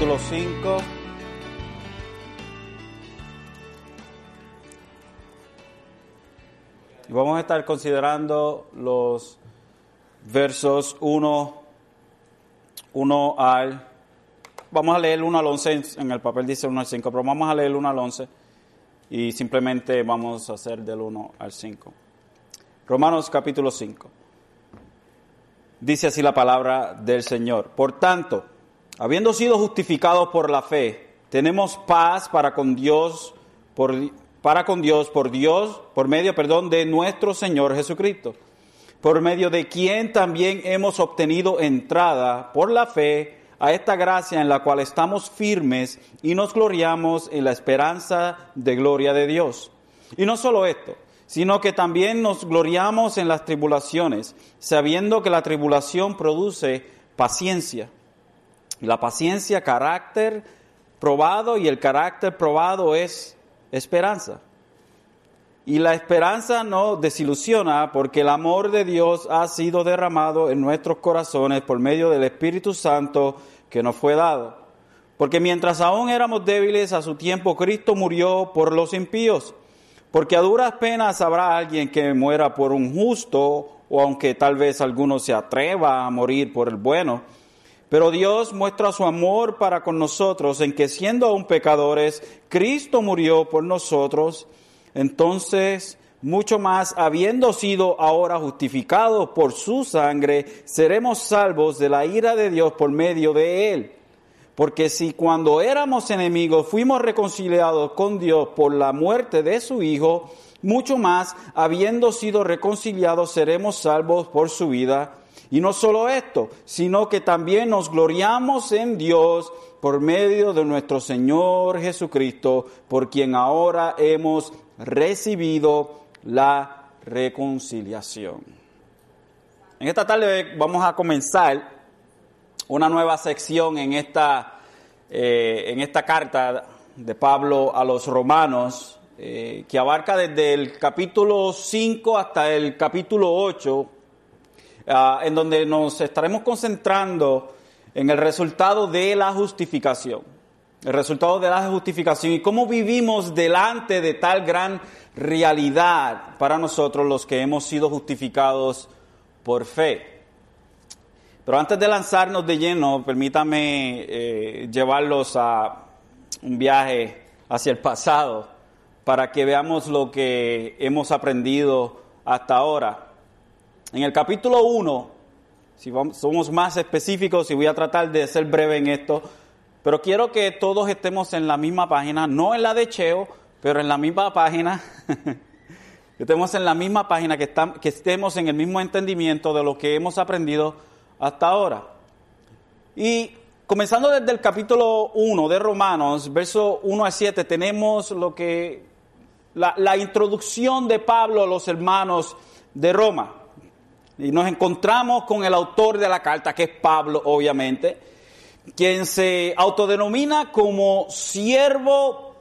Capítulo 5. Y vamos a estar considerando los versos 1, 1 al... Vamos a leer 1 al 11, en el papel dice 1 al 5, pero vamos a leer 1 al 11 y simplemente vamos a hacer del 1 al 5. Romanos capítulo 5. Dice así la palabra del Señor. Por tanto, habiendo sido justificados por la fe, tenemos paz para con Dios por para con Dios por Dios, por medio, perdón, de nuestro Señor Jesucristo, por medio de quien también hemos obtenido entrada por la fe a esta gracia en la cual estamos firmes y nos gloriamos en la esperanza de gloria de Dios. Y no solo esto, sino que también nos gloriamos en las tribulaciones, sabiendo que la tribulación produce paciencia. La paciencia, carácter probado, y el carácter probado es esperanza. Y la esperanza no desilusiona porque el amor de Dios ha sido derramado en nuestros corazones por medio del Espíritu Santo que nos fue dado. Porque mientras aún éramos débiles a su tiempo, Cristo murió por los impíos. Porque a duras penas habrá alguien que muera por un justo, o aunque tal vez alguno se atreva a morir por el bueno. Pero Dios muestra su amor para con nosotros en que siendo aún pecadores, Cristo murió por nosotros. Entonces, mucho más, habiendo sido ahora justificados por su sangre, seremos salvos de la ira de Dios por medio de él. Porque si cuando éramos enemigos fuimos reconciliados con Dios por la muerte de su Hijo, mucho más, habiendo sido reconciliados, seremos salvos por su vida. Y no solo esto, sino que también nos gloriamos en Dios por medio de nuestro Señor Jesucristo, por quien ahora hemos recibido la reconciliación. En esta tarde vamos a comenzar una nueva sección en esta, eh, en esta carta de Pablo a los romanos, eh, que abarca desde el capítulo 5 hasta el capítulo 8, ah, en donde nos estaremos concentrando en el resultado de la justificación. El resultado de la justificación y cómo vivimos delante de tal gran realidad para nosotros los que hemos sido justificados por fe. Pero antes de lanzarnos de lleno, permítame eh, llevarlos a un viaje hacia el pasado para que veamos lo que hemos aprendido hasta ahora. En el capítulo 1, si somos más específicos y voy a tratar de ser breve en esto, pero quiero que todos estemos en la misma página, no en la de Cheo, pero en la misma página, que estemos en la misma página, que, que estemos en el mismo entendimiento de lo que hemos aprendido hasta ahora. Y comenzando desde el capítulo 1 de Romanos, verso 1 a 7, tenemos lo que la introducción de Pablo a los hermanos de Roma. Y nos encontramos con el autor de la carta, que es Pablo, obviamente, quien se autodenomina como siervo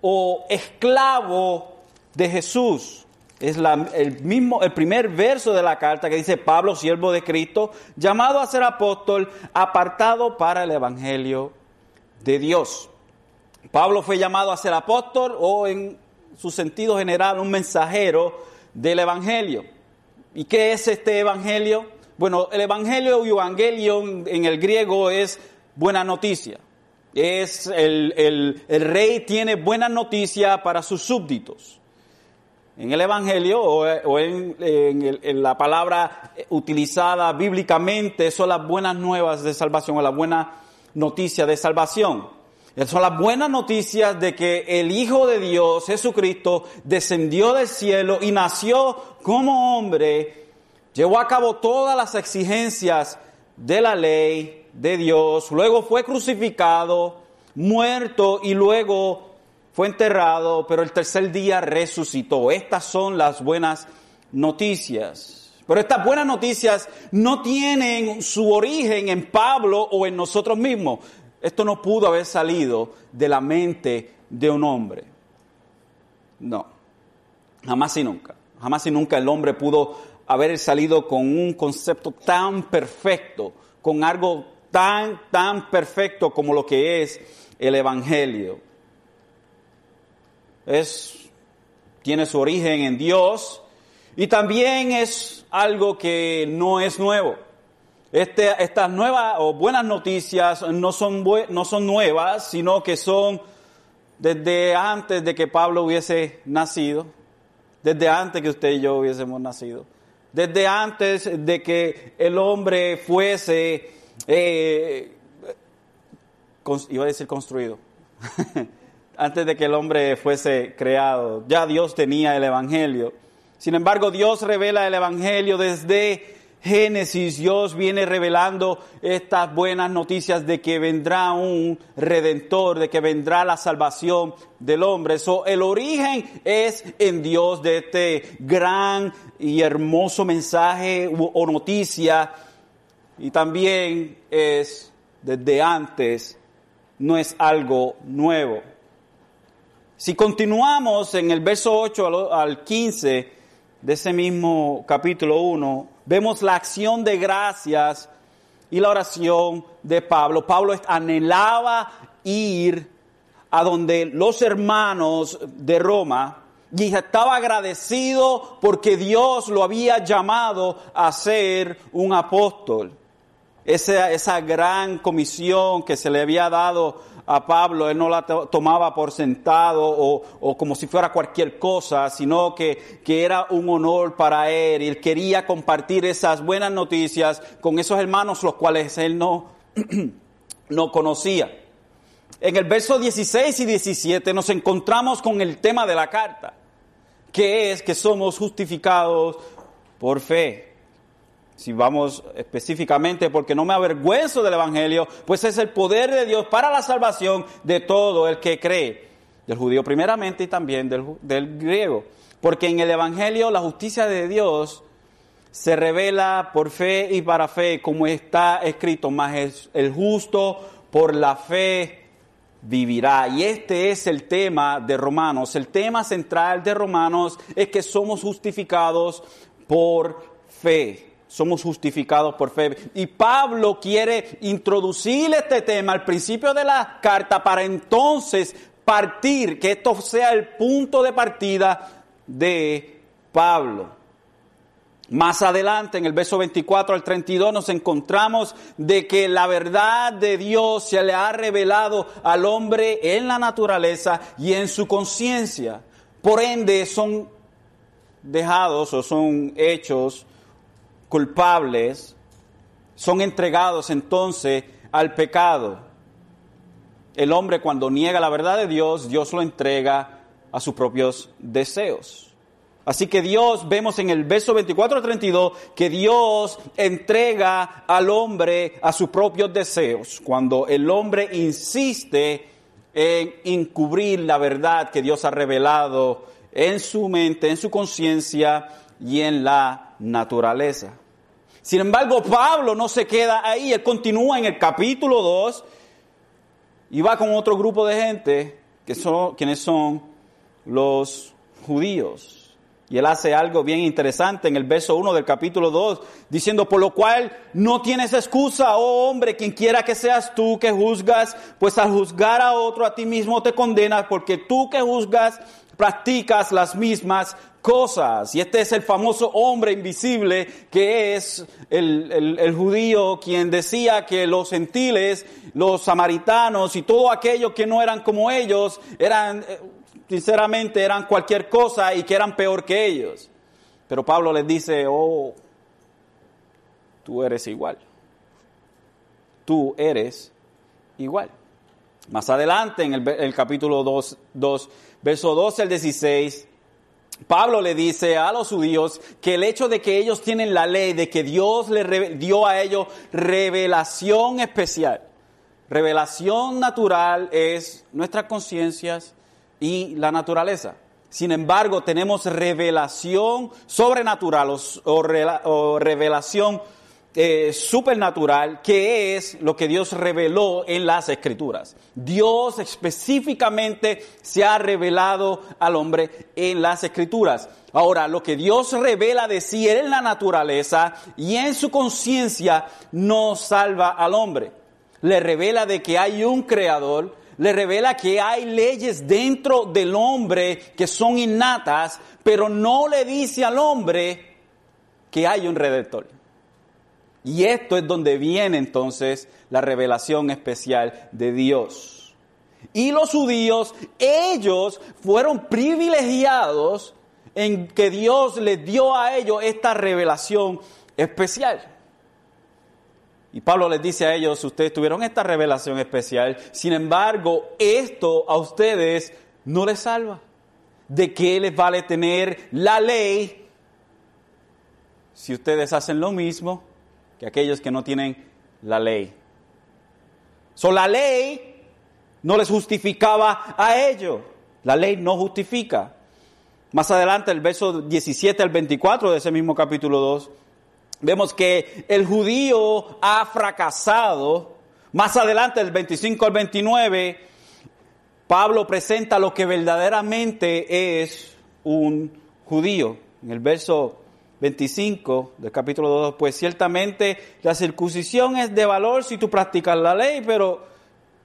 o esclavo de Jesús. Es el mismo, el primer verso de la carta que dice Pablo, siervo de Cristo, llamado a ser apóstol, apartado para el evangelio de Dios. Pablo fue llamado a ser apóstol o en su sentido general un mensajero del evangelio. ¿Y qué es este evangelio? Bueno, el evangelio y evangelion en el griego es buena noticia. Es el, el rey tiene buena noticia para sus súbditos en el Evangelio o, en, la palabra utilizada bíblicamente son las buenas nuevas de salvación o la buena noticia de salvación. Son las buenas noticias de que el Hijo de Dios, Jesucristo, descendió del cielo y nació como hombre, llevó a cabo todas las exigencias de la ley de Dios, luego fue crucificado, muerto y luego fue enterrado, pero el tercer día resucitó. Estas son las buenas noticias. Pero estas buenas noticias no tienen su origen en Pablo o en nosotros mismos. Esto no pudo haber salido de la mente de un hombre. No, jamás y nunca. Jamás y nunca el hombre pudo haber salido con un concepto tan perfecto, con algo tan, tan perfecto como lo que es el Evangelio. Es, tiene su origen en Dios y también es algo que no es nuevo. Este, estas nuevas o buenas noticias no son, no son nuevas, sino que son desde antes de que Pablo hubiese nacido, desde antes que usted y yo hubiésemos nacido, desde antes de que el hombre fuese, eh, iba a decir construido, antes de que el hombre fuese creado, ya Dios tenía el Evangelio. Sin embargo, Dios revela el Evangelio desde Génesis, Dios viene revelando estas buenas noticias de que vendrá un redentor, de que vendrá la salvación del hombre. So, el origen es en Dios de este gran y hermoso mensaje o noticia. Y también es desde antes, no es algo nuevo. Si continuamos en el verso 8 al 15 de ese mismo capítulo 1, vemos la acción de gracias y la oración de Pablo. Pablo anhelaba ir a donde los hermanos de Roma y estaba agradecido porque Dios lo había llamado a ser un apóstol. Esa, esa gran comisión que se le había dado a Pablo, él no la tomaba por sentado o, como si fuera cualquier cosa, sino que, que era un honor para él y él quería compartir esas buenas noticias con esos hermanos los cuales él no, no conocía. En el verso 16 y 17 nos encontramos con el tema de la carta, que es que somos justificados por fe si vamos específicamente, porque no me avergüenzo del Evangelio, pues es el poder de Dios para la salvación de todo el que cree, del judío primeramente y también del, griego. Porque en el Evangelio la justicia de Dios se revela por fe y para fe, como está escrito, más el justo por la fe vivirá. Y este es el tema de Romanos. El tema central de Romanos es que somos justificados por fe somos justificados por fe. Y Pablo quiere introducir este tema al principio de la carta para entonces partir, que esto sea el punto de partida de Pablo. Más adelante, en el verso 24 al 32, nos encontramos de que la verdad de Dios se le ha revelado al hombre en la naturaleza y en su conciencia. Por ende, son dejados o son hechos culpables son entregados entonces al pecado. El hombre cuando niega la verdad de Dios, Dios lo entrega a sus propios deseos. Así que Dios, vemos en el verso 24 32, que Dios entrega al hombre a sus propios deseos. Cuando el hombre insiste en encubrir la verdad que Dios ha revelado en su mente, en su conciencia y en la naturaleza. Sin embargo, Pablo no se queda ahí, él continúa en el capítulo 2 y va con otro grupo de gente, que son, quienes son los judíos. Y él hace algo bien interesante en el verso 1 del capítulo 2, diciendo, por lo cual no tienes excusa, oh hombre, quien quiera que seas tú que juzgas, pues al juzgar a otro a ti mismo te condenas, porque tú que juzgas practicas las mismas cosas. Y este es el famoso hombre invisible que es el, judío quien decía que los gentiles, los samaritanos y todo aquello que no eran como ellos, eran, eh, sinceramente, eran cualquier cosa y que eran peor que ellos. Pero Pablo les dice, oh, tú eres igual. Tú eres igual. Más adelante, en el, capítulo 2, 2, verso 12 al 16, Pablo le dice a los judíos que el hecho de que ellos tienen la ley, de que Dios les dio a ellos revelación especial, revelación natural es nuestras conciencias y la naturaleza. Sin embargo, tenemos revelación sobrenatural o, revelación eh, supernatural que es lo que Dios reveló en las escrituras. Dios específicamente se ha revelado al hombre en las escrituras. Ahora, lo que Dios revela de sí en la naturaleza y en su conciencia no salva al hombre. Le revela de que hay un creador, le revela que hay leyes dentro del hombre que son innatas, pero no le dice al hombre que hay un redentor. Y esto es donde viene entonces la revelación especial de Dios. Y los judíos, ellos fueron privilegiados en que Dios les dio a ellos esta revelación especial. Y Pablo les dice a ellos, ustedes tuvieron esta revelación especial, sin embargo, esto a ustedes no les salva. ¿De qué les vale tener la ley si ustedes hacen lo mismo que aquellos que no tienen la ley. So, la ley no les justificaba a ellos. La ley no justifica. Más adelante, el verso 17 al 24 de ese mismo capítulo 2, vemos que el judío ha fracasado. Más adelante, el 25 al 29, Pablo presenta lo que verdaderamente es un judío. En el verso 25 del capítulo 2, pues ciertamente la circuncisión es de valor si tú practicas la ley, pero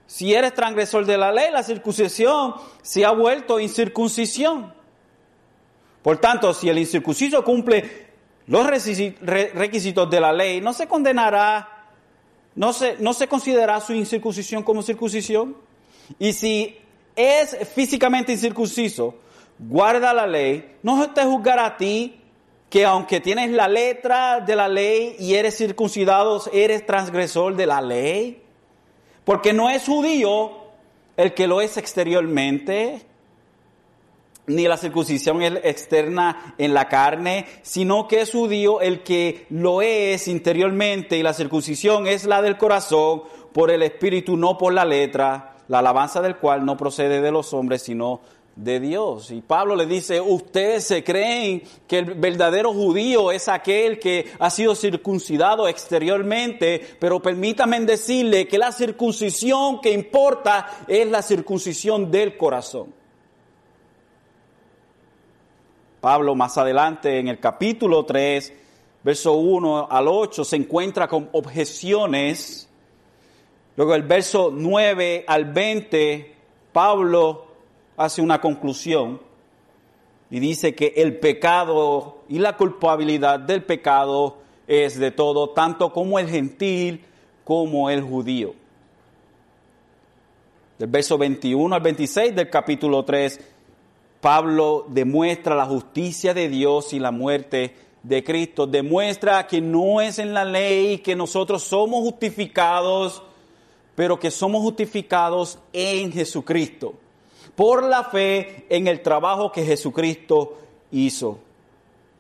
si eres transgresor de la ley, la circuncisión se ha vuelto incircuncisión. Por tanto, si el incircunciso cumple los requisitos de la ley, no se condenará, no se, no se considerará su incircuncisión como circuncisión. Y si es físicamente incircunciso, guarda la ley, no te juzgará a ti que aunque tienes la letra de la ley y eres circuncidado, eres transgresor de la ley. Porque no es judío el que lo es exteriormente, ni la circuncisión externa en la carne, sino que es judío el que lo es interiormente y la circuncisión es la del corazón por el espíritu, no por la letra, la alabanza del cual no procede de los hombres, sino de Dios. Y Pablo le dice, ustedes se creen que el verdadero judío es aquel que ha sido circuncidado exteriormente, pero permítanme decirle que la circuncisión que importa es la circuncisión del corazón. Pablo más adelante en el capítulo 3, verso 1 al 8, se encuentra con objeciones. Luego el verso 9 al 20, Pablo hace una conclusión y dice que el pecado y la culpabilidad del pecado es de todo, tanto como el gentil como el judío. Del verso 21 al 26 del capítulo 3, Pablo demuestra la justicia de Dios y la muerte de Cristo. Demuestra que no es en la ley que nosotros somos justificados, pero que somos justificados en Jesucristo por la fe en el trabajo que Jesucristo hizo.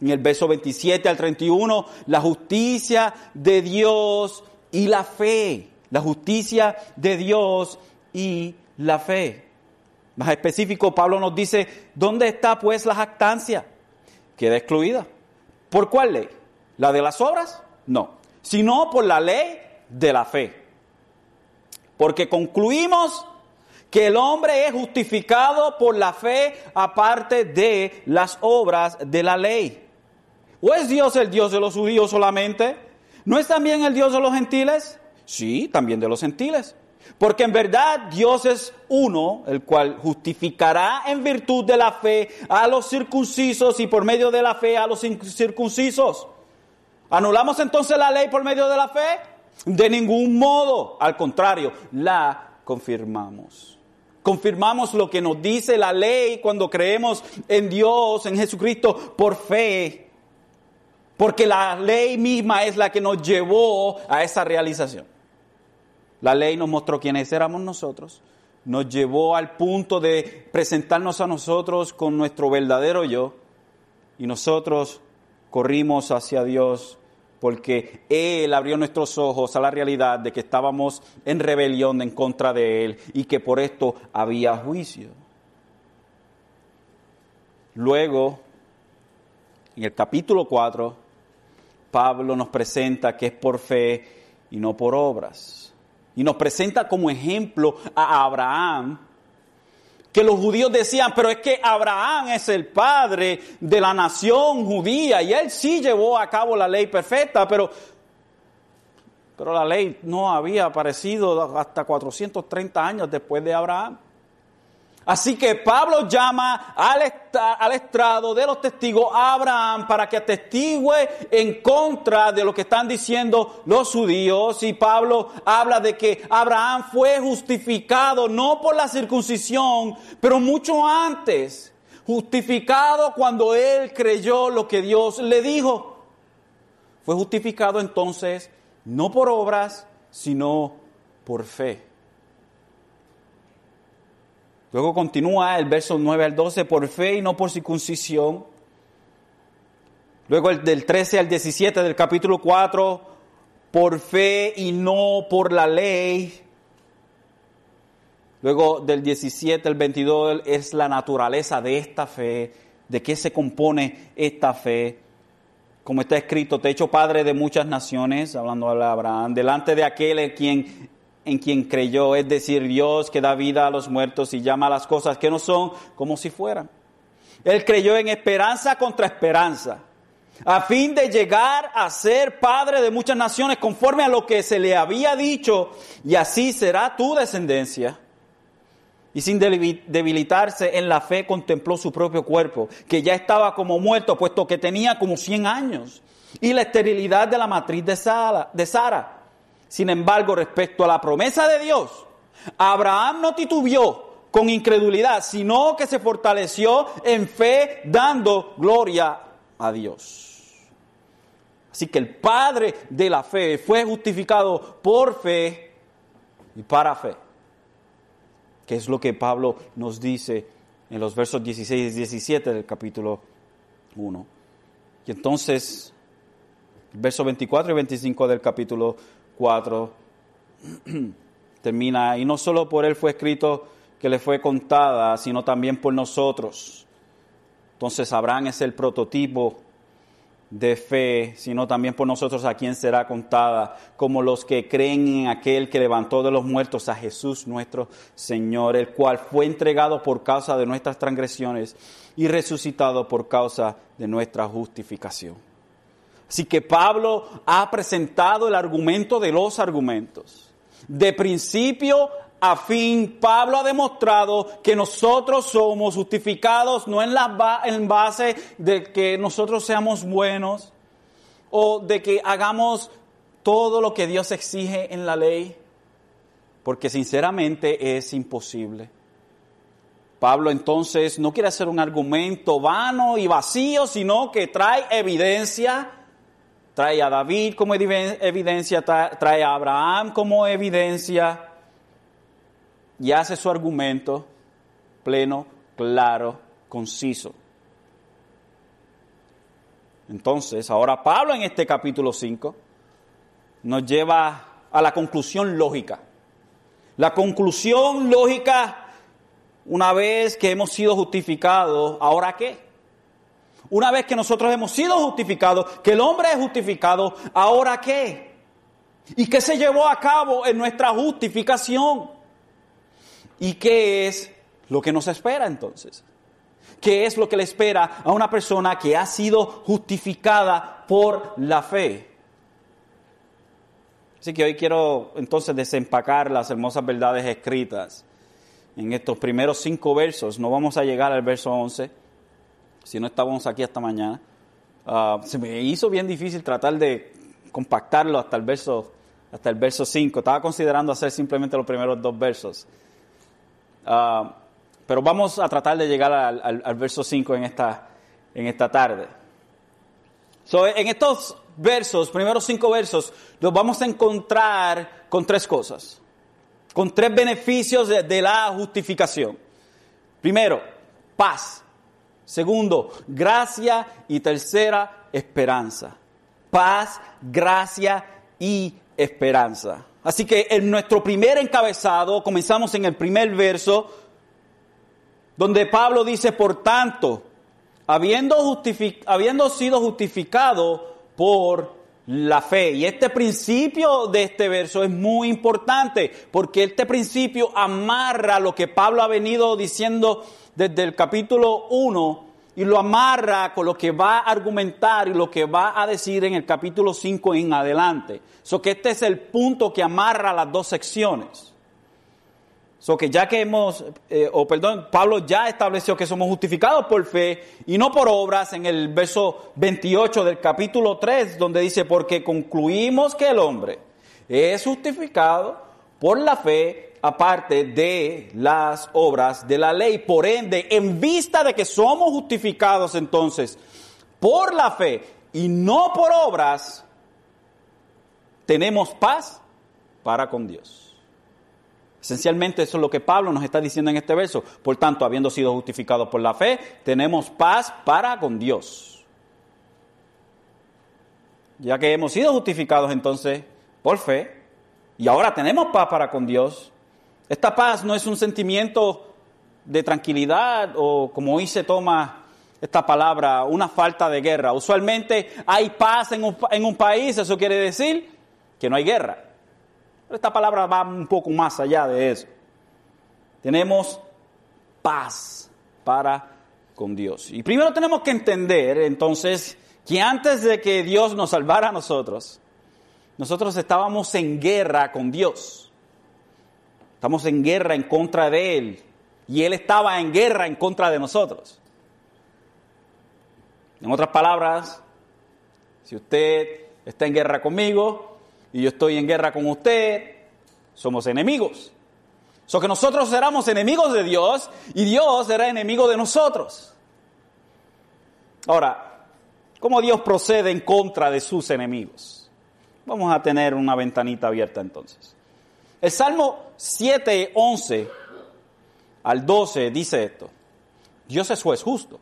En el verso 27 al 31, la justicia de Dios y la fe. La justicia de Dios y la fe. Más específico, Pablo nos dice, ¿dónde está pues la jactancia? Queda excluida. ¿Por cuál ley? ¿La de las obras? No, sino por la ley de la fe. Porque concluimos que el hombre es justificado por la fe aparte de las obras de la ley. ¿O es Dios el Dios de los judíos solamente? ¿No es también el Dios de los gentiles? Sí, también de los gentiles. Porque en verdad Dios es uno, el cual justificará en virtud de la fe a los circuncisos y por medio de la fe a los circuncisos. ¿Anulamos entonces la ley por medio de la fe? De ningún modo, al contrario, la confirmamos. Confirmamos lo que nos dice la ley cuando creemos en Dios, en Jesucristo, por fe. Porque la ley misma es la que nos llevó a esa realización. La ley nos mostró quiénes éramos nosotros, nos llevó al punto de presentarnos a nosotros con nuestro verdadero yo y nosotros corrimos hacia Dios porque Él abrió nuestros ojos a la realidad de que estábamos en rebelión en contra de Él y que por esto había juicio. Luego, en el capítulo 4, Pablo nos presenta que es por fe y no por obras. Y nos presenta como ejemplo a Abraham, que los judíos decían, pero es que Abraham es el padre de la nación judía y él sí llevó a cabo la ley perfecta, pero, pero la ley no había aparecido hasta 430 años después de Abraham. Así que Pablo llama al, estrado de los testigos a Abraham para que atestigue en contra de lo que están diciendo los judíos. Y Pablo habla de que Abraham fue justificado no por la circuncisión, pero mucho antes. Justificado cuando él creyó lo que Dios le dijo. Fue justificado entonces no por obras, sino por fe. Luego continúa el verso 9 al 12, por fe y no por circuncisión. Luego el del 13 al 17 del capítulo 4, por fe y no por la ley. Luego del 17 al 22 es la naturaleza de esta fe, de qué se compone esta fe. Como está escrito, te he hecho padre de muchas naciones, hablando de Abraham, delante de aquel en quien en quien creyó, es decir, Dios que da vida a los muertos y llama a las cosas que no son como si fueran. Él creyó en esperanza contra esperanza, a fin de llegar a ser padre de muchas naciones conforme a lo que se le había dicho, y así será tu descendencia. Y sin debilitarse en la fe contempló su propio cuerpo, que ya estaba como muerto, puesto que tenía como 100 años, y la esterilidad de la matriz de Sara. De Sara sin embargo, respecto a la promesa de Dios, Abraham no titubeó con incredulidad, sino que se fortaleció en fe dando gloria a Dios. Así que el padre de la fe fue justificado por fe y para fe, que es lo que Pablo nos dice en los versos 16 y 17 del capítulo 1. Y entonces, el verso 24 y 25 del capítulo 4 termina, y no solo por él fue escrito que le fue contada, sino también por nosotros. Entonces Abraham es el prototipo de fe, sino también por nosotros a quien será contada, como los que creen en aquel que levantó de los muertos a Jesús nuestro Señor, el cual fue entregado por causa de nuestras transgresiones y resucitado por causa de nuestra justificación. Así que Pablo ha presentado el argumento de los argumentos. De principio a fin, Pablo ha demostrado que nosotros somos justificados no en, la en base de que nosotros seamos buenos o de que hagamos todo lo que Dios exige en la ley, porque sinceramente es imposible. Pablo entonces no quiere hacer un argumento vano y vacío, sino que trae evidencia trae a David como evidencia, trae a Abraham como evidencia y hace su argumento pleno, claro, conciso. Entonces, ahora Pablo en este capítulo 5 nos lleva a la conclusión lógica. La conclusión lógica, una vez que hemos sido justificados, ¿ahora qué? Una vez que nosotros hemos sido justificados, que el hombre es justificado, ¿ahora qué? ¿Y qué se llevó a cabo en nuestra justificación? ¿Y qué es lo que nos espera entonces? ¿Qué es lo que le espera a una persona que ha sido justificada por la fe? Así que hoy quiero entonces desempacar las hermosas verdades escritas en estos primeros cinco versos. No vamos a llegar al verso 11 si no estábamos aquí hasta mañana. Ah, se me hizo bien difícil tratar de compactarlo hasta el verso hasta el verso 5. Estaba considerando hacer simplemente los primeros dos versos. Ah, pero vamos a tratar de llegar al, verso 5 en esta, en esta tarde. en estos versos, primeros cinco versos, los vamos a encontrar con tres cosas, con tres beneficios de la justificación. Primero, paz. Segundo, gracia. Y tercera, esperanza. Paz, gracia y esperanza. Así que en nuestro primer encabezado, comenzamos en el primer verso, donde Pablo dice, por tanto, habiendo, habiendo sido justificado por la fe. Y este principio de este verso es muy importante porque este principio amarra lo que Pablo ha venido diciendo desde el capítulo 1 y lo amarra con lo que va a argumentar y lo que va a decir en el capítulo 5 en adelante. So que este es el punto que amarra las dos secciones. So que ya que hemos, eh, o perdón, Pablo ya estableció que somos justificados por fe y no por obras en el verso 28 del capítulo 3, donde dice, porque concluimos que el hombre es justificado por la fe aparte de las obras de la ley. Por ende, en vista de que somos justificados entonces por la fe y no por obras, tenemos paz para con Dios. Esencialmente eso es lo que Pablo nos está diciendo en este verso. Por tanto, habiendo sido justificados por la fe, tenemos paz para con Dios. Ya que hemos sido justificados entonces por fe y ahora tenemos paz para con Dios, esta paz no es un sentimiento de tranquilidad o como hoy se toma esta palabra, una falta de guerra. Usualmente hay paz en un, en un país, eso quiere decir que no hay guerra. Esta palabra va un poco más allá de eso. Tenemos paz para con Dios. Y primero tenemos que entender entonces que antes de que Dios nos salvara a nosotros, nosotros estábamos en guerra con Dios. Estamos en guerra en contra de Él. Y Él estaba en guerra en contra de nosotros. En otras palabras, si usted está en guerra conmigo, y yo estoy en guerra con usted, somos enemigos. So que nosotros éramos enemigos de Dios y Dios era enemigo de nosotros. Ahora, ¿cómo Dios procede en contra de sus enemigos? Vamos a tener una ventanita abierta entonces. El Salmo 7, 11 al 12 dice esto. Dios es justo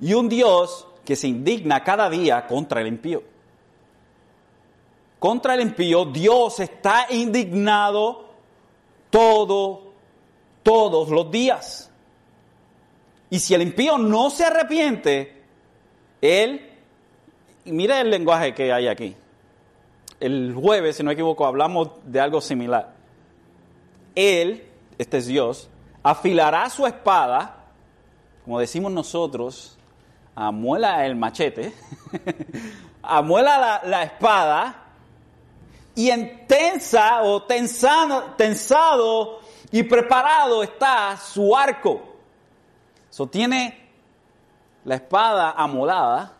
y un Dios que se indigna cada día contra el impío contra el impío, Dios está indignado todo, todos los días. Y si el impío no se arrepiente, él, mire el lenguaje que hay aquí. El jueves, si no me equivoco, hablamos de algo similar. Él, este es Dios, afilará su espada, como decimos nosotros, amuela el machete, amuela la, espada y en tensa o tensado, tensado y preparado está su arco. Sostiene la espada amolada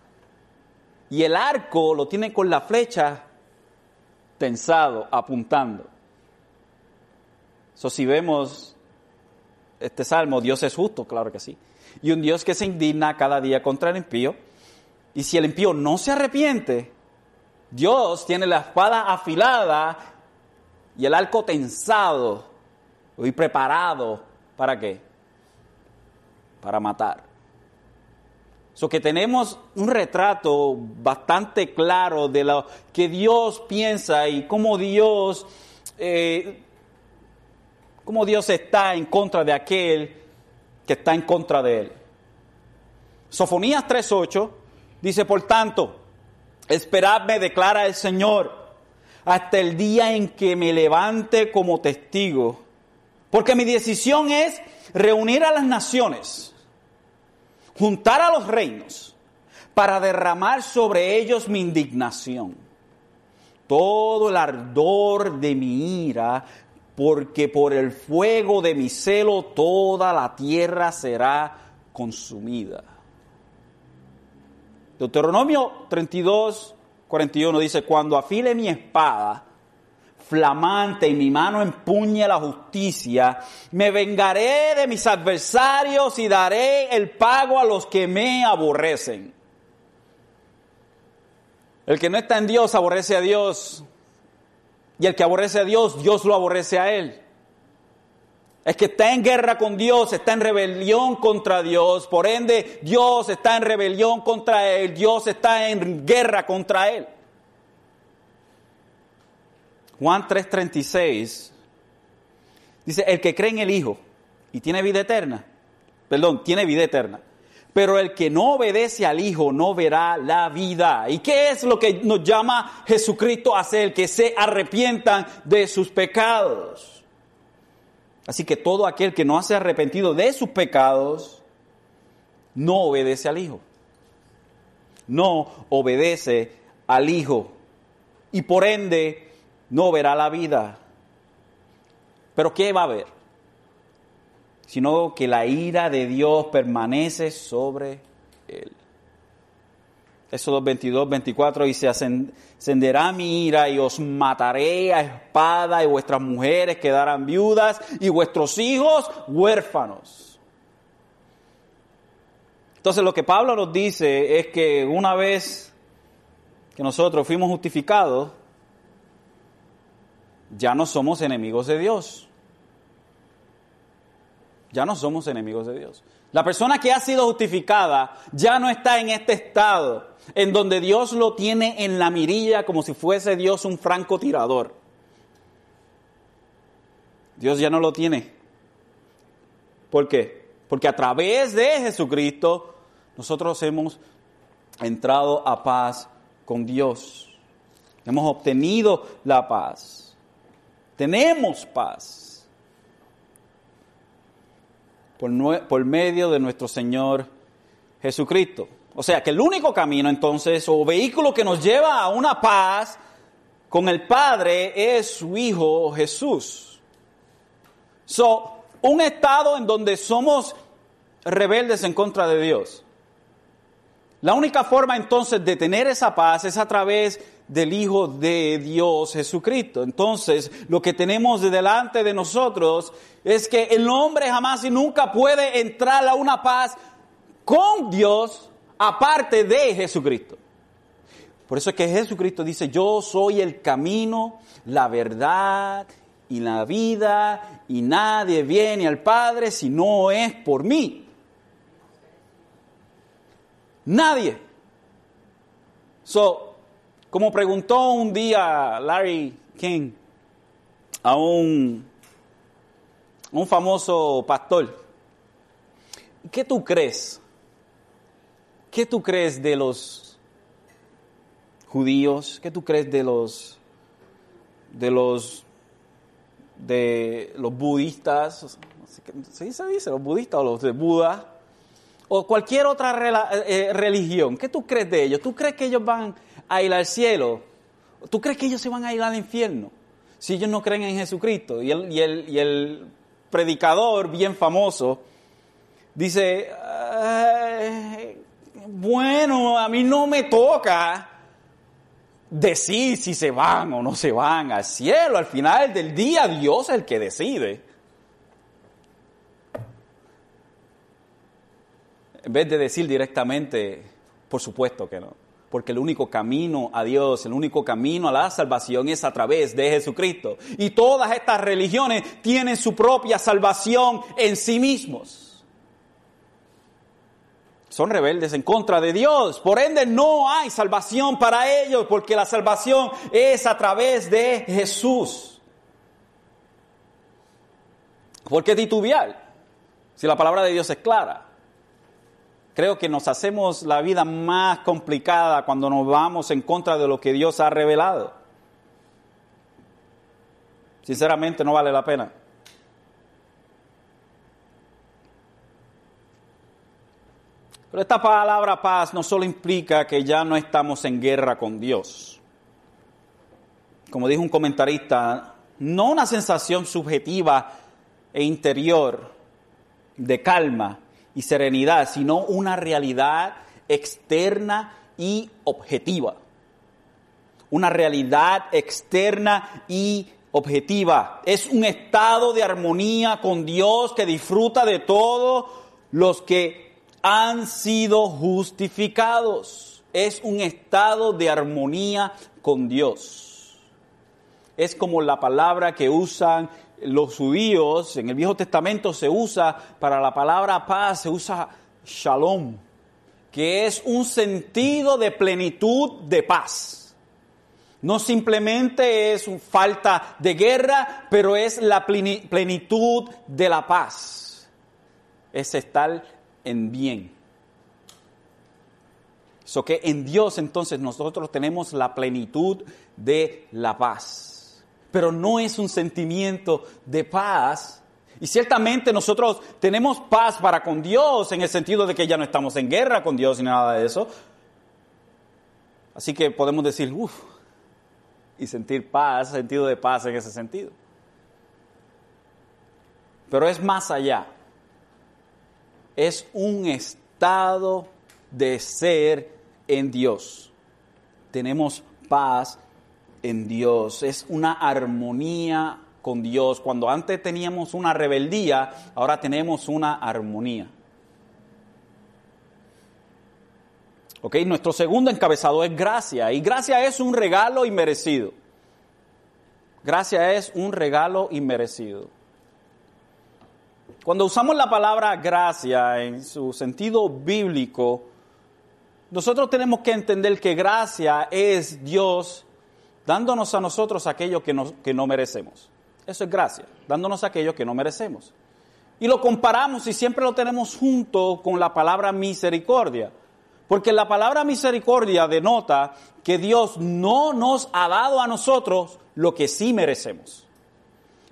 y el arco lo tiene con la flecha tensado, apuntando. So, si vemos este salmo, Dios es justo, claro que sí. Y un Dios que se indigna cada día contra el impío. Y si el impío no se arrepiente, Dios tiene la espada afilada y el arco tensado y preparado. ¿Para qué? Para matar. So que tenemos un retrato bastante claro de lo que Dios piensa y cómo Dios, eh, cómo Dios está en contra de aquel que está en contra de él. Sofonías 3.8 dice, por tanto, Esperadme, declara el Señor, hasta el día en que me levante como testigo. Porque mi decisión es reunir a las naciones, juntar a los reinos, para derramar sobre ellos mi indignación. Todo el ardor de mi ira, porque por el fuego de mi celo toda la tierra será consumida. Deuteronomio 32, 41 dice, cuando afile mi espada flamante y mi mano empuñe la justicia, me vengaré de mis adversarios y daré el pago a los que me aborrecen. El que no está en Dios aborrece a Dios. Y el que aborrece a Dios, Dios lo aborrece a él es que está en guerra con Dios, está en rebelión contra Dios, por ende Dios está en rebelión contra él, Dios está en guerra contra él. Juan 3:36 dice, el que cree en el Hijo y tiene vida eterna, perdón, tiene vida eterna, Pero el que no obedece al Hijo no verá la vida. ¿Y qué es lo que nos llama Jesucristo a hacer? Que se arrepientan de sus pecados. Así que todo aquel que no se arrepentido de sus pecados, no obedece al Hijo. No obedece al Hijo. Y por ende, no verá la vida. Pero ¿qué va a ver? sino que la ira de Dios permanece sobre él. Eso 22, 24 dice, ascenderá mi ira y os mataré a espada y vuestras mujeres quedarán viudas y vuestros hijos huérfanos. Entonces lo que Pablo nos dice es que una vez que nosotros fuimos justificados, ya no somos enemigos de Dios ya no somos enemigos de Dios. La persona que ha sido justificada ya no está en este estado en donde Dios lo tiene en la mirilla como si fuese Dios un francotirador. Dios ya no lo tiene. ¿Por qué? Porque a través de Jesucristo nosotros hemos entrado a paz con Dios. Hemos obtenido la paz. Tenemos paz por, medio de nuestro Señor Jesucristo. O sea que el único camino entonces o vehículo que nos lleva a una paz con el Padre es su Hijo Jesús. So, un estado en donde somos rebeldes en contra de Dios. La única forma entonces de tener esa paz es a través del Hijo de Dios Jesucristo. Entonces, lo que tenemos delante de nosotros es que el hombre jamás y nunca puede entrar a una paz con Dios aparte de Jesucristo. Por eso es que Jesucristo dice, yo soy el camino, la verdad y la vida, y nadie viene al Padre si no es por mí. Nadie. So, como preguntó un día Larry King a un, un famoso pastor, ¿qué tú crees? ¿Qué tú crees de los judíos? ¿Qué tú crees de los de los de los budistas? ¿Sí se dice los budistas o los de Buda? O cualquier otra eh, religión. ¿Qué tú crees de ellos? ¿Tú crees que ellos van a ir al cielo, ¿tú crees que ellos se van a ir al infierno si ellos no creen en Jesucristo? Y el, y el, predicador bien famoso dice, bueno, a mí no me toca decir si se van o no se van al cielo. Al final del día Dios es el que decide. En vez de decir directamente, por supuesto que no porque el único camino a Dios, el único camino a la salvación es a través de Jesucristo. Y todas estas religiones tienen su propia salvación en sí mismos. Son rebeldes en contra de Dios, por ende no hay salvación para ellos, porque la salvación es a través de Jesús. ¿Por qué titubear? Si la palabra de Dios es clara. Creo que nos hacemos la vida más complicada cuando nos vamos en contra de lo que Dios ha revelado. Sinceramente no vale la pena. Pero esta palabra paz no solo implica que ya no estamos en guerra con Dios. Como dijo un comentarista, no una sensación subjetiva e interior de calma, y serenidad, sino una realidad externa y objetiva. Una realidad externa y objetiva. Es un estado de armonía con Dios que disfruta de todos los que han sido justificados. Es un estado de armonía con Dios. Es como la palabra que usan los judíos, en el Viejo Testamento se usa para la palabra paz, se usa shalom, que es un sentido de plenitud de paz. No simplemente es falta de guerra, pero es la plenitud de la paz. Es estar en bien. So que en Dios entonces nosotros tenemos la plenitud de la paz. Pero no es un sentimiento de paz. Y ciertamente nosotros tenemos paz para con Dios en el sentido de que ya no estamos en guerra con Dios ni nada de eso. Así que podemos decir, uff, y sentir paz, sentido de paz en ese sentido. Pero es más allá. Es un estado de ser en Dios. Tenemos paz en Dios. Es una armonía con Dios. Cuando antes teníamos una rebeldía, ahora tenemos una armonía. Ok, nuestro segundo encabezado es gracia. Y gracia es un regalo inmerecido. Gracia es un regalo inmerecido. Cuando usamos la palabra gracia en su sentido bíblico, nosotros tenemos que entender que gracia es Dios dándonos a nosotros aquello que no, que no merecemos. Eso es gracia, dándonos aquello que no merecemos. Y lo comparamos y siempre lo tenemos junto con la palabra misericordia. Porque la palabra misericordia denota que Dios no nos ha dado a nosotros lo que sí merecemos.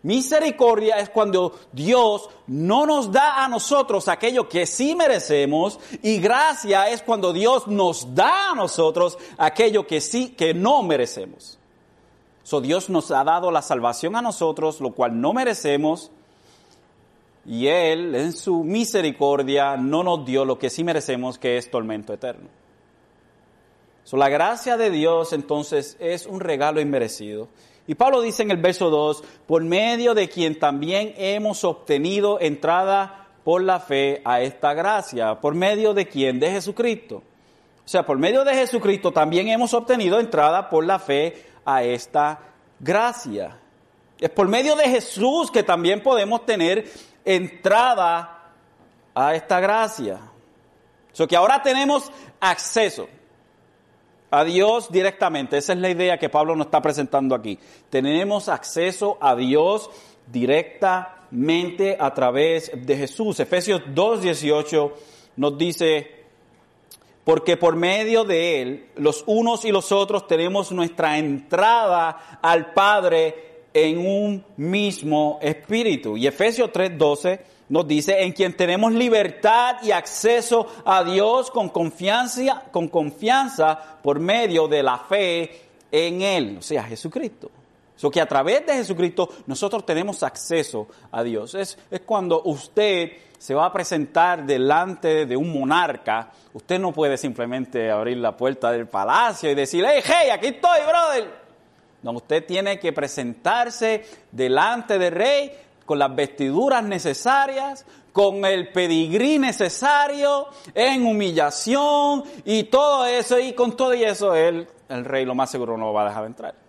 Misericordia es cuando Dios no nos da a nosotros aquello que sí merecemos y gracia es cuando Dios nos da a nosotros aquello que sí que no merecemos. So Dios nos ha dado la salvación a nosotros, lo cual no merecemos, y Él, en su misericordia, no nos dio lo que sí merecemos, que es tormento eterno. So, la gracia de Dios, entonces, es un regalo inmerecido. Y Pablo dice en el verso 2, por medio de quien también hemos obtenido entrada por la fe a esta gracia. ¿Por medio de quien? De Jesucristo. O sea, por medio de Jesucristo también hemos obtenido entrada por la fe a esta gracia. Es por medio de Jesús que también podemos tener entrada a esta gracia. So que ahora tenemos acceso a Dios directamente. Esa es la idea que Pablo nos está presentando aquí. Tenemos acceso a Dios directamente a través de Jesús. Efesios 2.18 nos dice, porque por medio de Él, los unos y los otros tenemos nuestra entrada al Padre en un mismo espíritu. Y Efesios 3:12 nos dice, en quien tenemos libertad y acceso a Dios con confianza, con confianza por medio de la fe en Él, o sea, Jesucristo. So que a través de Jesucristo nosotros tenemos acceso a Dios. Es, es cuando usted se va a presentar delante de un monarca, usted no puede simplemente abrir la puerta del palacio y decir, hey, hey, aquí estoy, brother donde usted tiene que presentarse delante del rey con las vestiduras necesarias, con el pedigrí necesario, en humillación y todo eso, y con todo y eso él, el rey lo más seguro no lo va a dejar entrar.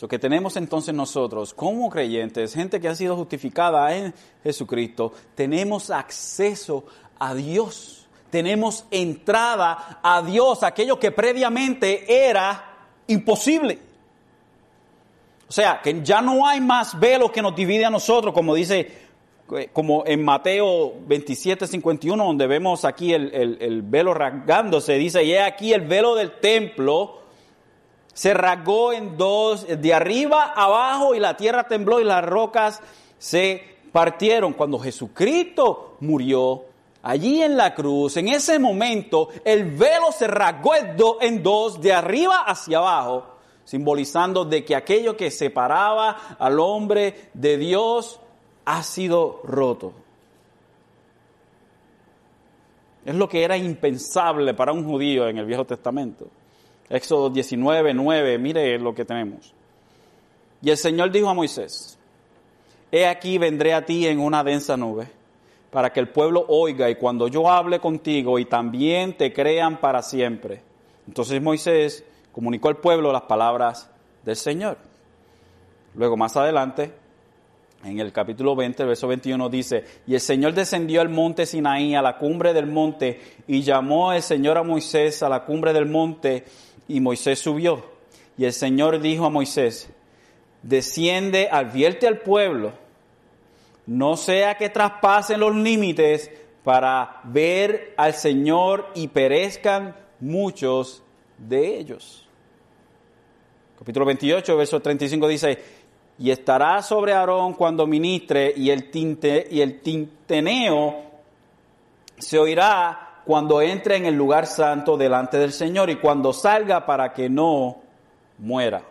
Lo que tenemos entonces nosotros como creyentes, gente que ha sido justificada en Jesucristo, tenemos acceso a Dios. Tenemos entrada a Dios, aquello que previamente era imposible. O sea, que ya no hay más velo que nos divide a nosotros, como dice, como en Mateo 27, 51, donde vemos aquí el, el velo rasgándose, dice, y aquí el velo del templo se rasgó en dos, de arriba abajo, y la tierra tembló y las rocas se partieron. Cuando Jesucristo murió, Allí en la cruz, en ese momento, el velo se rasgó en dos, de arriba hacia abajo, simbolizando de que aquello que separaba al hombre de Dios ha sido roto. Es lo que era impensable para un judío en el Viejo Testamento. Éxodo 19, 9, mire lo que tenemos. Y el Señor dijo a Moisés, He aquí vendré a ti en una densa nube para que el pueblo oiga y cuando yo hable contigo y también te crean para siempre. Entonces Moisés comunicó al pueblo las palabras del Señor. Luego más adelante, en el capítulo 20, el verso 21 dice, y el Señor descendió al monte Sinaí, a la cumbre del monte, y llamó el Señor a Moisés a la cumbre del monte, y Moisés subió. Y el Señor dijo a Moisés, desciende, advierte al pueblo, no sea que traspasen los límites para ver al Señor y perezcan muchos de ellos. Capítulo 28, verso 35 dice, y estará sobre Aarón cuando ministre y el, tinte, y el tinteneo se oirá cuando entre en el lugar santo delante del Señor y cuando salga para que no muera.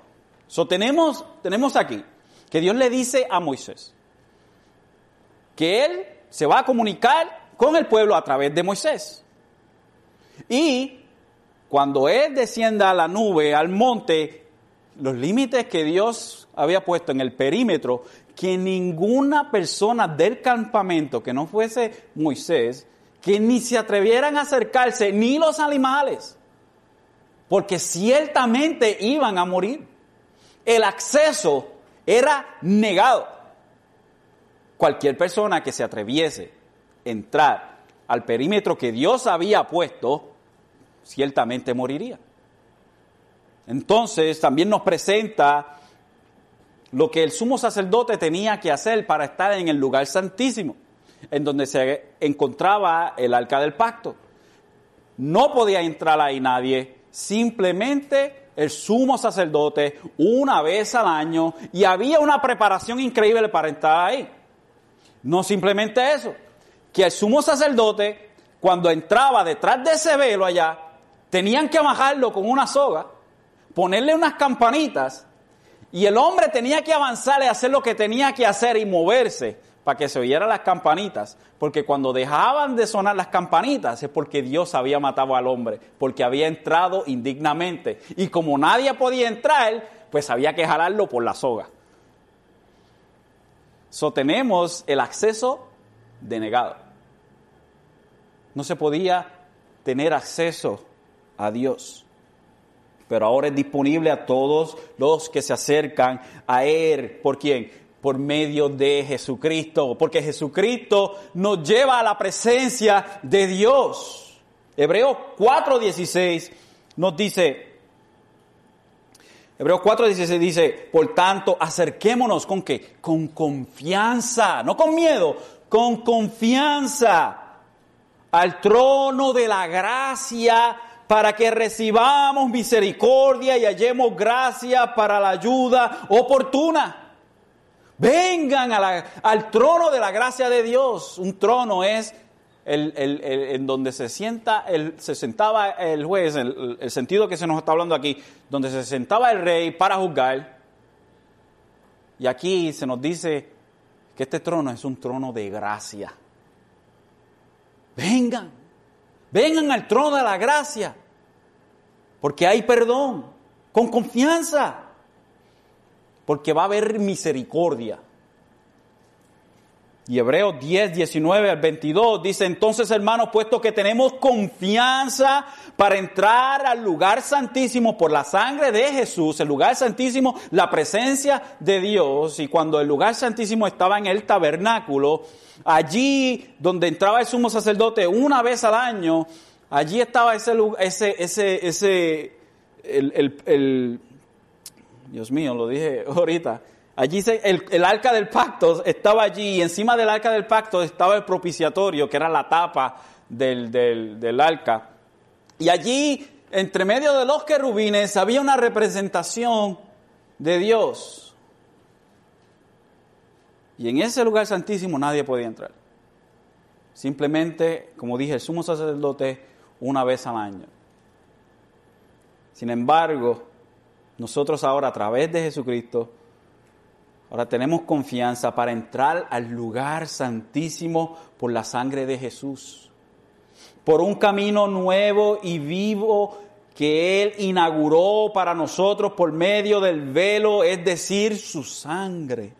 So, tenemos, tenemos aquí que Dios le dice a Moisés que él se va a comunicar con el pueblo a través de Moisés. Y cuando él descienda a la nube, al monte, los límites que Dios había puesto en el perímetro, que ninguna persona del campamento que no fuese Moisés, que ni se atrevieran a acercarse, ni los animales, porque ciertamente iban a morir. El acceso era negado. Cualquier persona que se atreviese a entrar al perímetro que Dios había puesto, ciertamente moriría. Entonces también nos presenta lo que el sumo sacerdote tenía que hacer para estar en el lugar santísimo, en donde se encontraba el arca del pacto. No podía entrar ahí nadie, simplemente el sumo sacerdote una vez al año y había una preparación increíble para entrar ahí. No simplemente eso, que el sumo sacerdote cuando entraba detrás de ese velo allá, tenían que bajarlo con una soga ponerle unas campanitas y el hombre tenía que avanzar y hacer lo que tenía que hacer y moverse para que se oyeran las campanitas, porque cuando dejaban de sonar las campanitas es porque Dios había matado al hombre, porque había entrado indignamente. Y como nadie podía entrar, pues había que jalarlo por la soga. So tenemos el acceso denegado. No se podía tener acceso a Dios pero ahora es disponible a todos los que se acercan a Él. ¿Por quién? Por medio de Jesucristo, porque Jesucristo nos lleva a la presencia de Dios. Hebreos 4:16 nos dice, Hebreos 4:16 dice, por tanto, acerquémonos con qué? Con confianza, no con miedo, con confianza al trono de la gracia para que recibamos misericordia y hallemos gracia para la ayuda oportuna. Vengan al trono de la gracia de Dios. Un trono es el, en donde se, sienta el, se sentaba el juez, el, el sentido que se nos está hablando aquí, donde se sentaba el rey para juzgar. Y aquí se nos dice que este trono es un trono de gracia. Vengan, Vengan al trono de la gracia, porque hay perdón, con confianza, porque va a haber misericordia. Y Hebreos 10, 19 al 22 dice, entonces hermanos, puesto que tenemos confianza para entrar al lugar santísimo por la sangre de Jesús, el lugar santísimo, la presencia de Dios, y cuando el lugar santísimo estaba en el tabernáculo, allí donde entraba el sumo sacerdote una vez al año, allí estaba ese, ese, ese, ese, el, el, el Dios mío, lo dije ahorita, Allí el, arca del pacto estaba allí y encima del arca del pacto estaba el propiciatorio, que era la tapa del, del, del arca. Y allí, entre medio de los querubines, había una representación de Dios. Y en ese lugar santísimo nadie podía entrar. Simplemente, como dije, el sumo sacerdote una vez al año. Sin embargo, nosotros ahora a través de Jesucristo Ahora tenemos confianza para entrar al lugar santísimo por la sangre de Jesús. Por un camino nuevo y vivo que Él inauguró para nosotros por medio del velo, es decir, su sangre.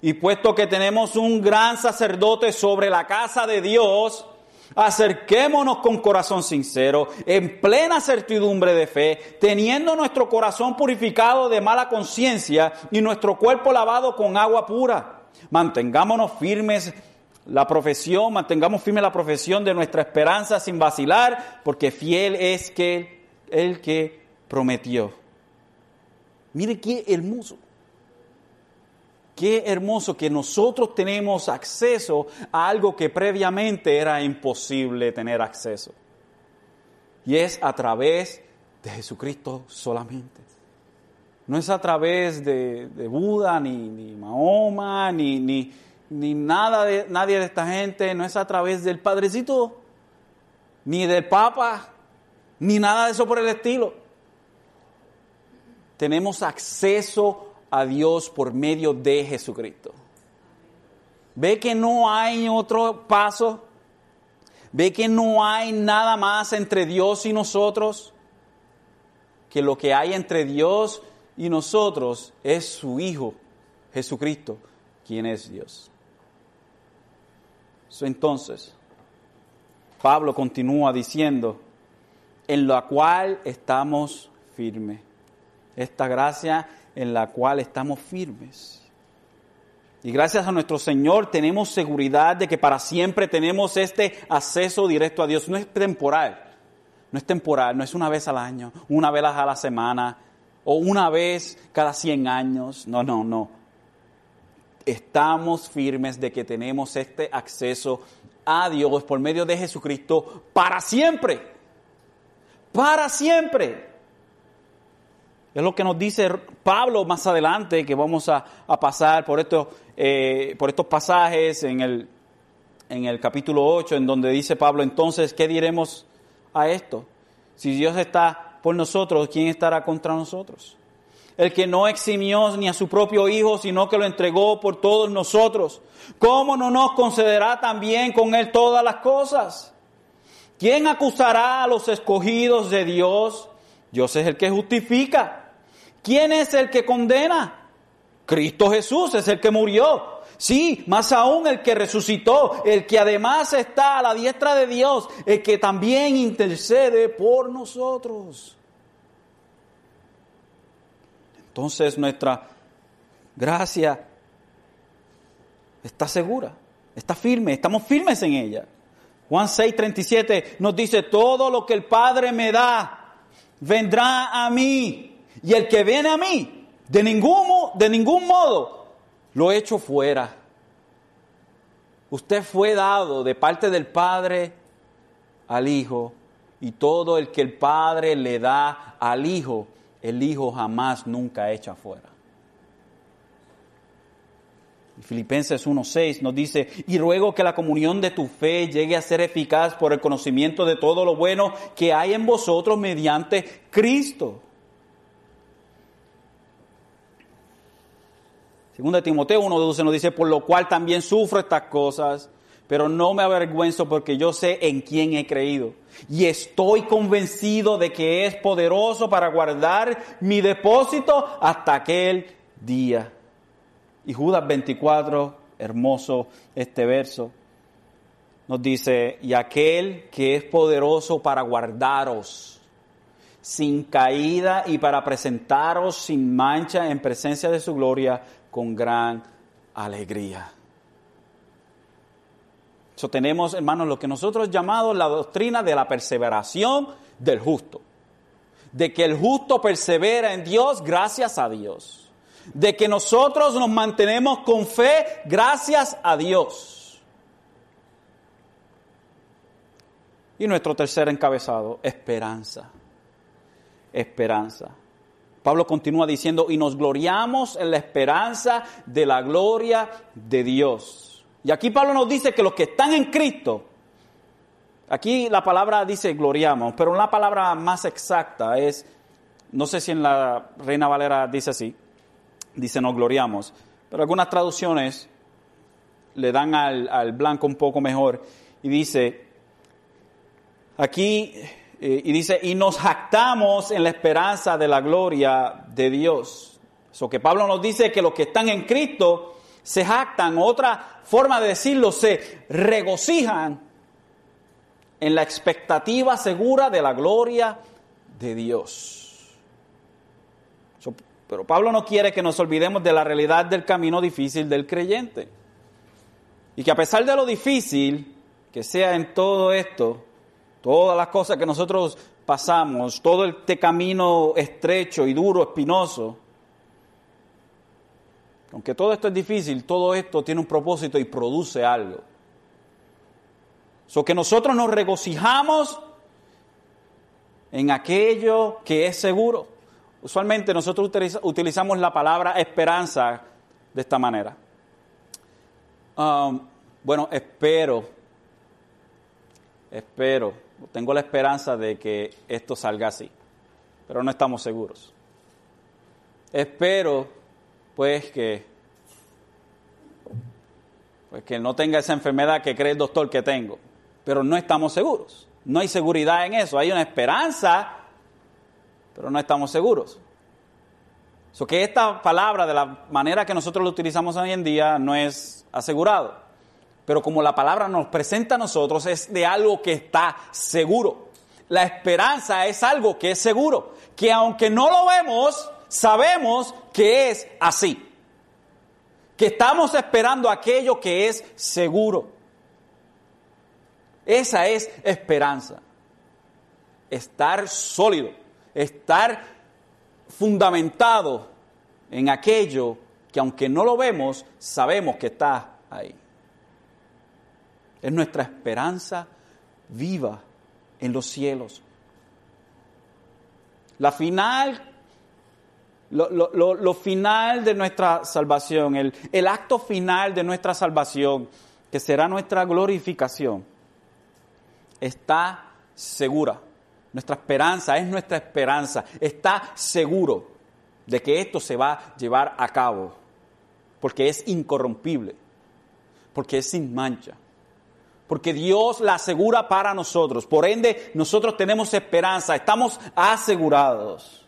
Y puesto que tenemos un gran sacerdote sobre la casa de Dios, Acerquémonos con corazón sincero, en plena certidumbre de fe, teniendo nuestro corazón purificado de mala conciencia y nuestro cuerpo lavado con agua pura. Mantengámonos firmes la profesión, mantengamos firme la profesión de nuestra esperanza sin vacilar, porque fiel es que el que prometió. Mire qué hermoso. Qué hermoso que nosotros tenemos acceso a algo que previamente era imposible tener acceso. Y es a través de Jesucristo solamente. No es a través de, Buda, ni, Mahoma, ni, ni, ni nada de, nadie de esta gente. No es a través del Padrecito, ni del Papa, ni nada de eso por el estilo. Tenemos acceso a Dios por medio de Jesucristo. Ve que no hay otro paso. Ve que no hay nada más entre Dios y nosotros. Que lo que hay entre Dios y nosotros es su Hijo, Jesucristo, quien es Dios. Entonces, Pablo continúa diciendo, en la cual estamos firmes. Esta gracia en la cual estamos firmes. Y gracias a nuestro Señor tenemos seguridad de que para siempre tenemos este acceso directo a Dios. No es temporal, no es temporal, no es una vez al año, una vez a la semana o una vez cada 100 años. No, no, no. Estamos firmes de que tenemos este acceso a Dios por medio de Jesucristo para siempre. Para siempre. Es lo que nos dice Pablo más adelante, que vamos a, pasar por estos, eh, por estos pasajes en el, en el capítulo 8, en donde dice Pablo, entonces, ¿qué diremos a esto? Si Dios está por nosotros, ¿quién estará contra nosotros? El que no eximió ni a su propio Hijo, sino que lo entregó por todos nosotros. ¿Cómo no nos concederá también con Él todas las cosas? ¿Quién acusará a los escogidos de Dios? Dios es el que justifica. ¿Quién es el que condena? Cristo Jesús es el que murió. Sí, más aún el que resucitó, el que además está a la diestra de Dios, el que también intercede por nosotros. Entonces nuestra gracia está segura, está firme, estamos firmes en ella. Juan 6:37 nos dice, todo lo que el Padre me da, vendrá a mí y el que viene a mí, de ningún, de ningún modo, lo echo fuera. Usted fue dado de parte del Padre al Hijo y todo el que el Padre le da al Hijo, el Hijo jamás nunca echa fuera. Filipenses 1.6 nos dice, y ruego que la comunión de tu fe llegue a ser eficaz por el conocimiento de todo lo bueno que hay en vosotros mediante Cristo. Segunda Timoteo 1.12 nos dice, por lo cual también sufro estas cosas, pero no me avergüenzo porque yo sé en quién he creído. Y estoy convencido de que es poderoso para guardar mi depósito hasta aquel día. Y Judas 24, hermoso este verso, nos dice, y aquel que es poderoso para guardaros sin caída y para presentaros sin mancha en presencia de su gloria con gran alegría. Eso tenemos, hermanos, lo que nosotros llamamos la doctrina de la perseveración del justo. De que el justo persevera en Dios gracias a Dios. De que nosotros nos mantenemos con fe gracias a Dios. Y nuestro tercer encabezado, esperanza. Esperanza. Pablo continúa diciendo, y nos gloriamos en la esperanza de la gloria de Dios. Y aquí Pablo nos dice que los que están en Cristo, aquí la palabra dice gloriamos, pero una palabra más exacta es, no sé si en la Reina Valera dice así, dice nos gloriamos, pero algunas traducciones le dan al, al blanco un poco mejor y dice, aquí eh, y dice, y nos jactamos en la esperanza de la gloria de Dios. Eso que Pablo nos dice que los que están en Cristo se jactan, otra forma de decirlo, se regocijan en la expectativa segura de la gloria de Dios. pero Pablo no quiere que nos olvidemos de la realidad del camino difícil del creyente. Y que a pesar de lo difícil que sea en todo esto, todas las cosas que nosotros pasamos, todo este camino estrecho y duro, espinoso, Aunque todo esto es difícil, todo esto tiene un propósito y produce algo. So que nosotros nos regocijamos en aquello que es seguro. Usualmente nosotros utilizamos la palabra esperanza de esta manera. Um, bueno, espero, espero, tengo la esperanza de que esto salga así, pero no estamos seguros. Espero, pues, que, pues, que no tenga esa enfermedad que cree el doctor que tengo, pero no estamos seguros. No hay seguridad en eso, hay una esperanza, pero no estamos seguros. So que esta palabra, de la manera que nosotros lo utilizamos hoy en día, no es asegurado. Pero como la palabra nos presenta a nosotros, es de algo que está seguro. La esperanza es algo que es seguro, que aunque no lo vemos, sabemos que es así. Que estamos esperando aquello que es seguro. Esa es esperanza. Estar sólido, estar fundamentado en aquello que aunque no lo vemos, sabemos que está ahí. Es nuestra esperanza viva en los cielos. La final, lo, final de nuestra salvación, el, el acto final de nuestra salvación, que será nuestra glorificación, está segura. Nuestra esperanza es nuestra esperanza. Está seguro de que esto se va a llevar a cabo. Porque es incorrompible. Porque es sin mancha. Porque Dios la asegura para nosotros. Por ende, nosotros tenemos esperanza. Estamos asegurados.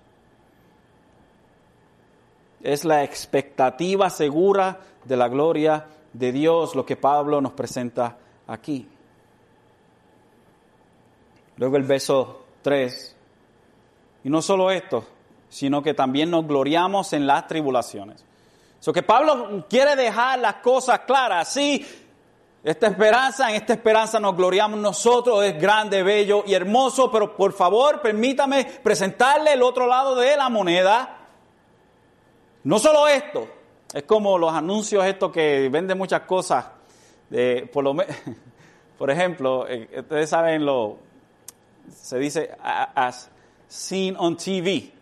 Es la expectativa segura de la gloria de Dios lo que Pablo nos presenta aquí. Luego el verso 3. Y no solo esto, sino que también nos gloriamos en las tribulaciones. So que Pablo quiere dejar las cosas claras. Sí, esta esperanza, en esta esperanza nos gloriamos nosotros, es grande, bello y hermoso, pero por favor permítame presentarle el otro lado de la moneda. No solo esto, es como los anuncios estos que venden muchas cosas. De, por, lo, por ejemplo, eh, ustedes saben lo, se dice as seen on TV.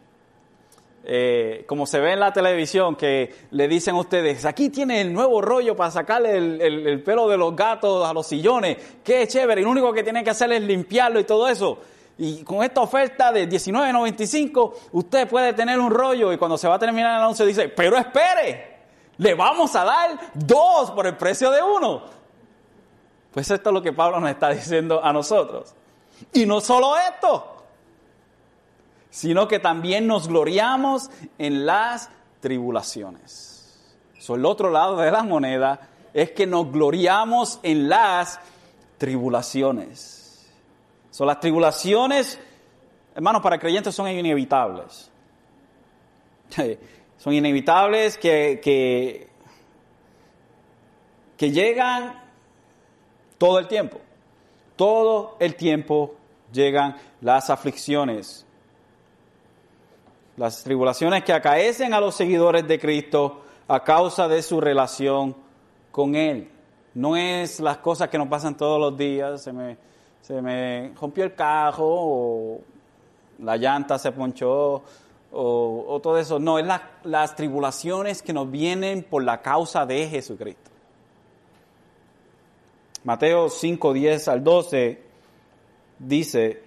Eh, como se ve en la televisión, que le dicen a ustedes, aquí tiene el nuevo rollo para sacarle el, pelo de los gatos a los sillones, qué chévere, y lo único que tiene que hacer es limpiarlo y todo eso. Y con esta oferta de 19.95, usted puede tener un rollo y cuando se va a terminar el anuncio dice, pero espere, le vamos a dar dos por el precio de uno. Pues esto es lo que Pablo nos está diciendo a nosotros. Y no solo esto, sino que también nos gloriamos en las tribulaciones. So, el otro lado de la moneda es que nos gloriamos en las tribulaciones. Son las tribulaciones, hermanos, para creyentes son inevitables. Son inevitables que, que llegan todo el tiempo. Todo el tiempo llegan las aflicciones, las tribulaciones que acaecen a los seguidores de Cristo a causa de su relación con Él. No es las cosas que nos pasan todos los días, se me, se me rompió el cajo o la llanta se ponchó o, todo eso. No, es las tribulaciones que nos vienen por la causa de Jesucristo. Mateo 5, 10 al 12 dice,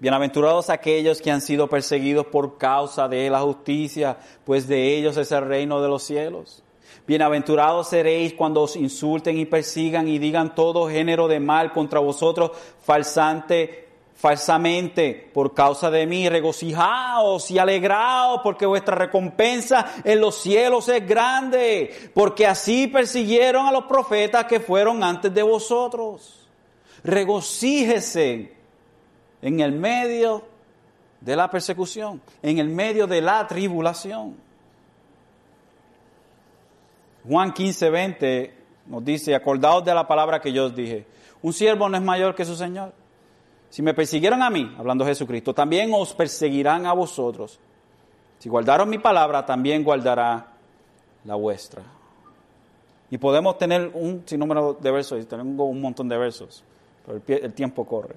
Bienaventurados aquellos que han sido perseguidos por causa de la justicia, pues de ellos es el reino de los cielos. Bienaventurados seréis cuando os insulten y persigan y digan todo género de mal contra vosotros falsante, falsamente por causa de mí. Regocijaos y alegraos porque vuestra recompensa en los cielos es grande, porque así persiguieron a los profetas que fueron antes de vosotros. Regocíjese en el medio de la persecución, en el medio de la tribulación. Juan 15, 20 nos dice, acordaos de la palabra que yo os dije, un siervo no es mayor que su Señor. Si me persiguieron a mí, hablando Jesucristo, también os perseguirán a vosotros. Si guardaron mi palabra, también guardará la vuestra. Y podemos tener un sinnúmero de versos, y tengo un montón de versos, pero el, el tiempo corre.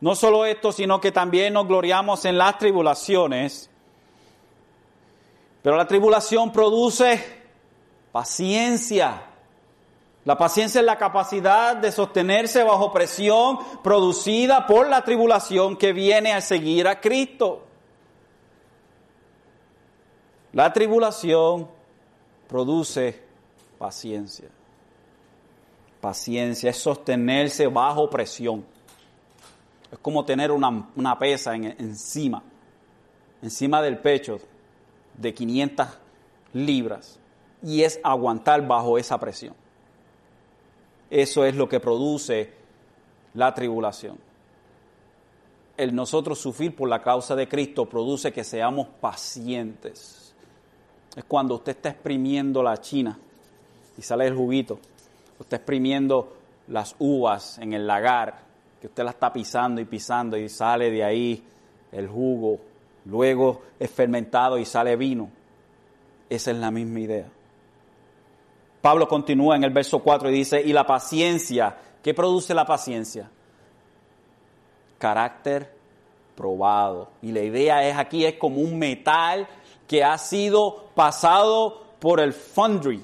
No solo esto, sino que también nos gloriamos en las tribulaciones, pero la tribulación produce paciencia. La paciencia es la capacidad de sostenerse bajo presión producida por la tribulación que viene a seguir a Cristo. La tribulación produce paciencia. Paciencia es sostenerse bajo presión. Es como tener una, pesa encima, encima del pecho de 500 libras. Y es aguantar bajo esa presión. Eso es lo que produce la tribulación. El nosotros sufrir por la causa de Cristo produce que seamos pacientes. Es cuando usted está exprimiendo la china y sale el juguito. Usted exprimiendo las uvas en el lagar, usted la está pisando y pisando y sale de ahí el jugo. Luego es fermentado y sale vino. Esa es la misma idea. Pablo continúa en el verso 4 y dice, y la paciencia, ¿qué produce la paciencia? Carácter probado. Y la idea es aquí es como un metal que ha sido pasado por el foundry,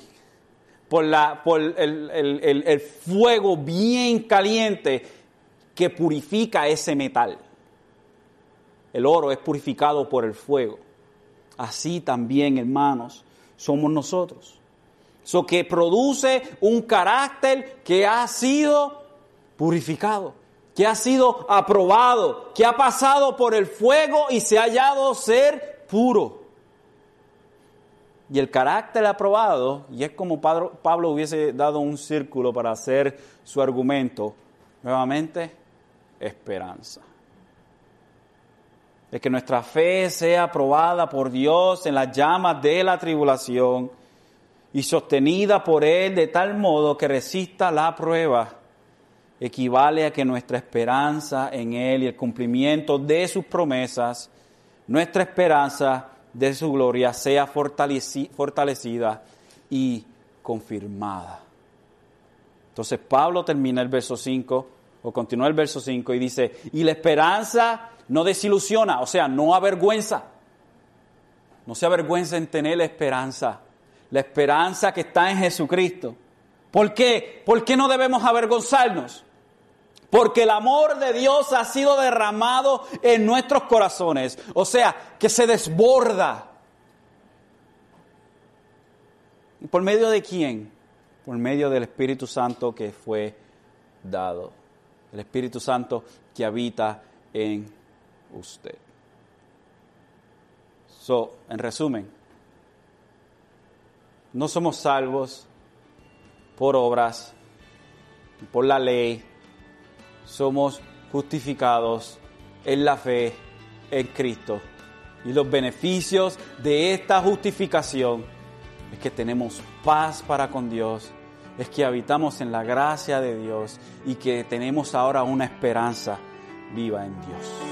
por, la, por el, el fuego bien caliente que purifica ese metal. El oro es purificado por el fuego. Así también, hermanos, somos nosotros. Eso que produce un carácter que ha sido purificado, que ha sido aprobado, que ha pasado por el fuego y se ha hallado ser puro. Y el carácter aprobado, y es como Pablo hubiese dado un círculo para hacer su argumento, nuevamente, esperanza. De que nuestra fe sea aprobada por Dios en las llamas de la tribulación y sostenida por Él de tal modo que resista la prueba, equivale a que nuestra esperanza en Él y el cumplimiento de sus promesas, nuestra esperanza de su gloria sea fortalecida y confirmada. Entonces Pablo termina el verso 5, o continúa el verso 5 y dice, y la esperanza no desilusiona, o sea, no avergüenza. No se avergüenza en tener la esperanza la esperanza que está en Jesucristo. ¿Por qué? ¿Por qué no debemos avergonzarnos? Porque el amor de Dios ha sido derramado en nuestros corazones. O sea, que se desborda. ¿Y por medio de quién? Por medio del Espíritu Santo que fue dado. El Espíritu Santo que habita en usted. So, en resumen, no somos salvos por obras, por la ley, somos justificados en la fe en Cristo. Y los beneficios de esta justificación es que tenemos paz para con Dios, es que habitamos en la gracia de Dios y que tenemos ahora una esperanza viva en Dios.